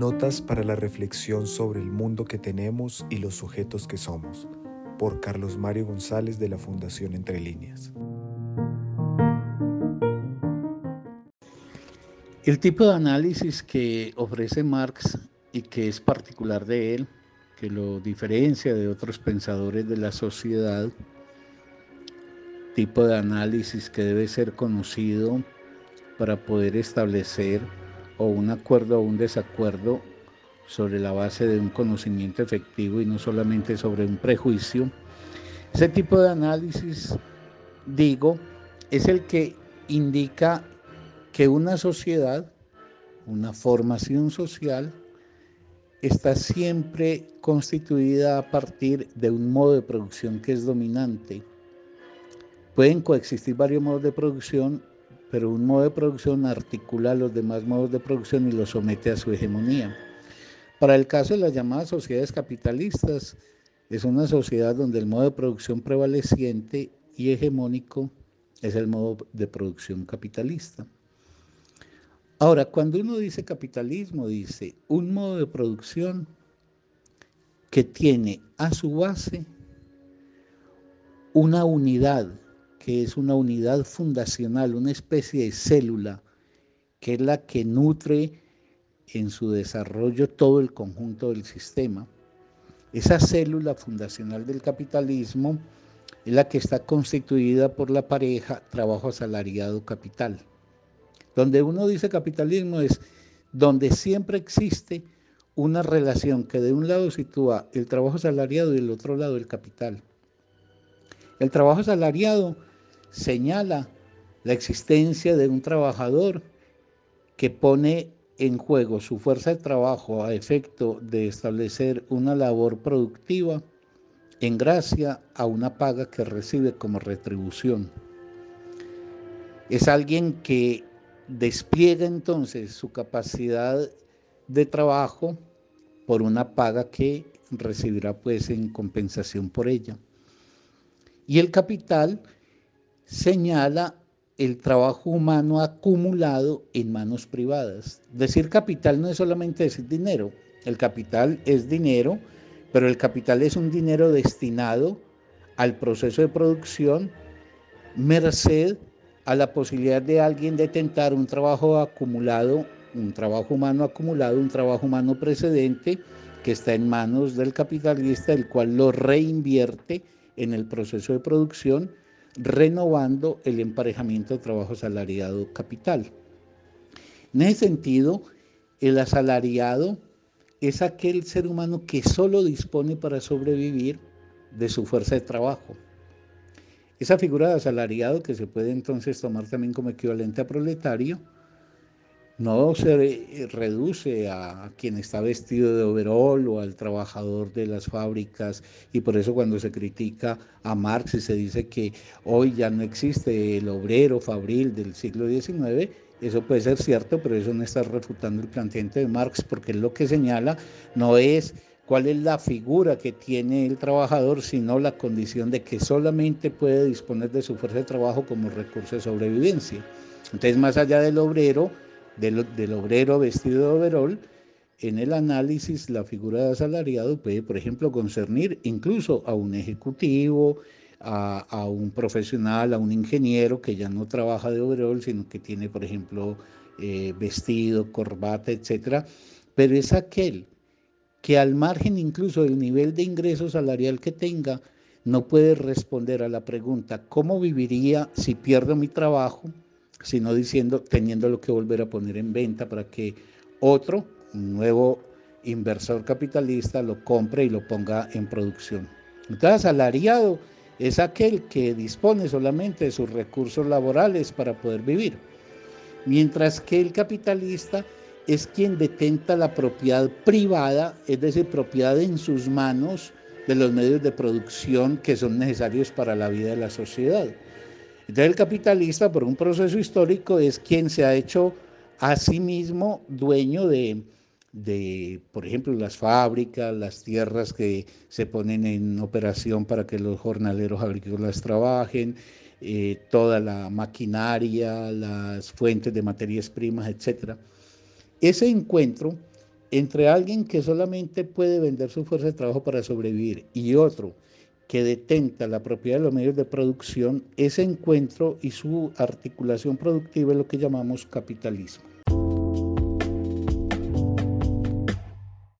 Notas para la reflexión sobre el mundo que tenemos y los sujetos que somos, por Carlos Mario González de la Fundación Entre Líneas. El tipo de análisis que ofrece Marx y que es particular de él, que lo diferencia de otros pensadores de la sociedad, tipo de análisis que debe ser conocido para poder establecer o un acuerdo o un desacuerdo sobre la base de un conocimiento efectivo y no solamente sobre un prejuicio. Ese tipo de análisis, digo, es el que indica que una sociedad, una formación social, está siempre constituida a partir de un modo de producción que es dominante. Pueden coexistir varios modos de producción, pero un modo de producción articula los demás modos de producción y los somete a su hegemonía. Para el caso de las llamadas sociedades capitalistas, es una sociedad donde el modo de producción prevaleciente y hegemónico es el modo de producción capitalista. Ahora, cuando uno dice capitalismo, dice un modo de producción que tiene a su base una unidad, que es una unidad fundacional, una especie de célula, que es la que nutre en su desarrollo todo el conjunto del sistema. Esa célula fundacional del capitalismo es la que está constituida por la pareja trabajo asalariado capital. Donde uno dice capitalismo es donde siempre existe una relación que de un lado sitúa el trabajo salariado y del otro lado el capital. El trabajo salariado señala la existencia de un trabajador que pone en juego su fuerza de trabajo a efecto de establecer una labor productiva en gracia a una paga que recibe como retribución. Es alguien que despliega entonces su capacidad de trabajo por una paga que recibirá pues en compensación por ella. Y el capital señala el trabajo humano acumulado en manos privadas. Decir capital no es solamente decir dinero, el capital es dinero, pero el capital es un dinero destinado al proceso de producción merced a la posibilidad de alguien de tentar un trabajo acumulado, un trabajo humano acumulado, un trabajo humano precedente que está en manos del capitalista, el cual lo reinvierte en el proceso de producción, renovando el emparejamiento trabajo asalariado capital. En ese sentido, el asalariado es aquel ser humano que solo dispone para sobrevivir de su fuerza de trabajo. Esa figura de asalariado que se puede entonces tomar también como equivalente a proletario, no se reduce a quien está vestido de overol o al trabajador de las fábricas y por eso cuando se critica a Marx y se dice que hoy ya no existe el obrero fabril del siglo XIX, eso puede ser cierto, pero eso no está refutando el planteamiento de Marx porque lo que señala no es cuál es la figura que tiene el trabajador, sino la condición de que solamente puede disponer de su fuerza de trabajo como recurso de sobrevivencia. Entonces, más allá del obrero, del, obrero vestido de overol, en el análisis la figura de asalariado puede, por ejemplo, concernir incluso a un ejecutivo, a, un profesional, a un ingeniero que ya no trabaja de overol, sino que tiene, por ejemplo, eh, vestido, corbata, etcétera, pero es aquel que al margen incluso del nivel de ingreso salarial que tenga, no puede responder a la pregunta, ¿cómo viviría si pierdo mi trabajo? Sino diciendo, teniéndolo que volver a poner en venta para que otro, un nuevo inversor capitalista, lo compre y lo ponga en producción. Entonces, asalariado es aquel que dispone solamente de sus recursos laborales para poder vivir, mientras que el capitalista es quien detenta la propiedad privada, es decir, propiedad en sus manos de los medios de producción que son necesarios para la vida de la sociedad. El capitalista, por un proceso histórico, es quien se ha hecho a sí mismo dueño de, de, por ejemplo, las fábricas, las tierras que se ponen en operación para que los jornaleros agrícolas trabajen, eh, toda la maquinaria, las fuentes de materias primas, etcétera. Ese encuentro Entre alguien que solamente puede vender su fuerza de trabajo para sobrevivir y otro que detenta la propiedad de los medios de producción, ese encuentro y su articulación productiva es lo que llamamos capitalismo.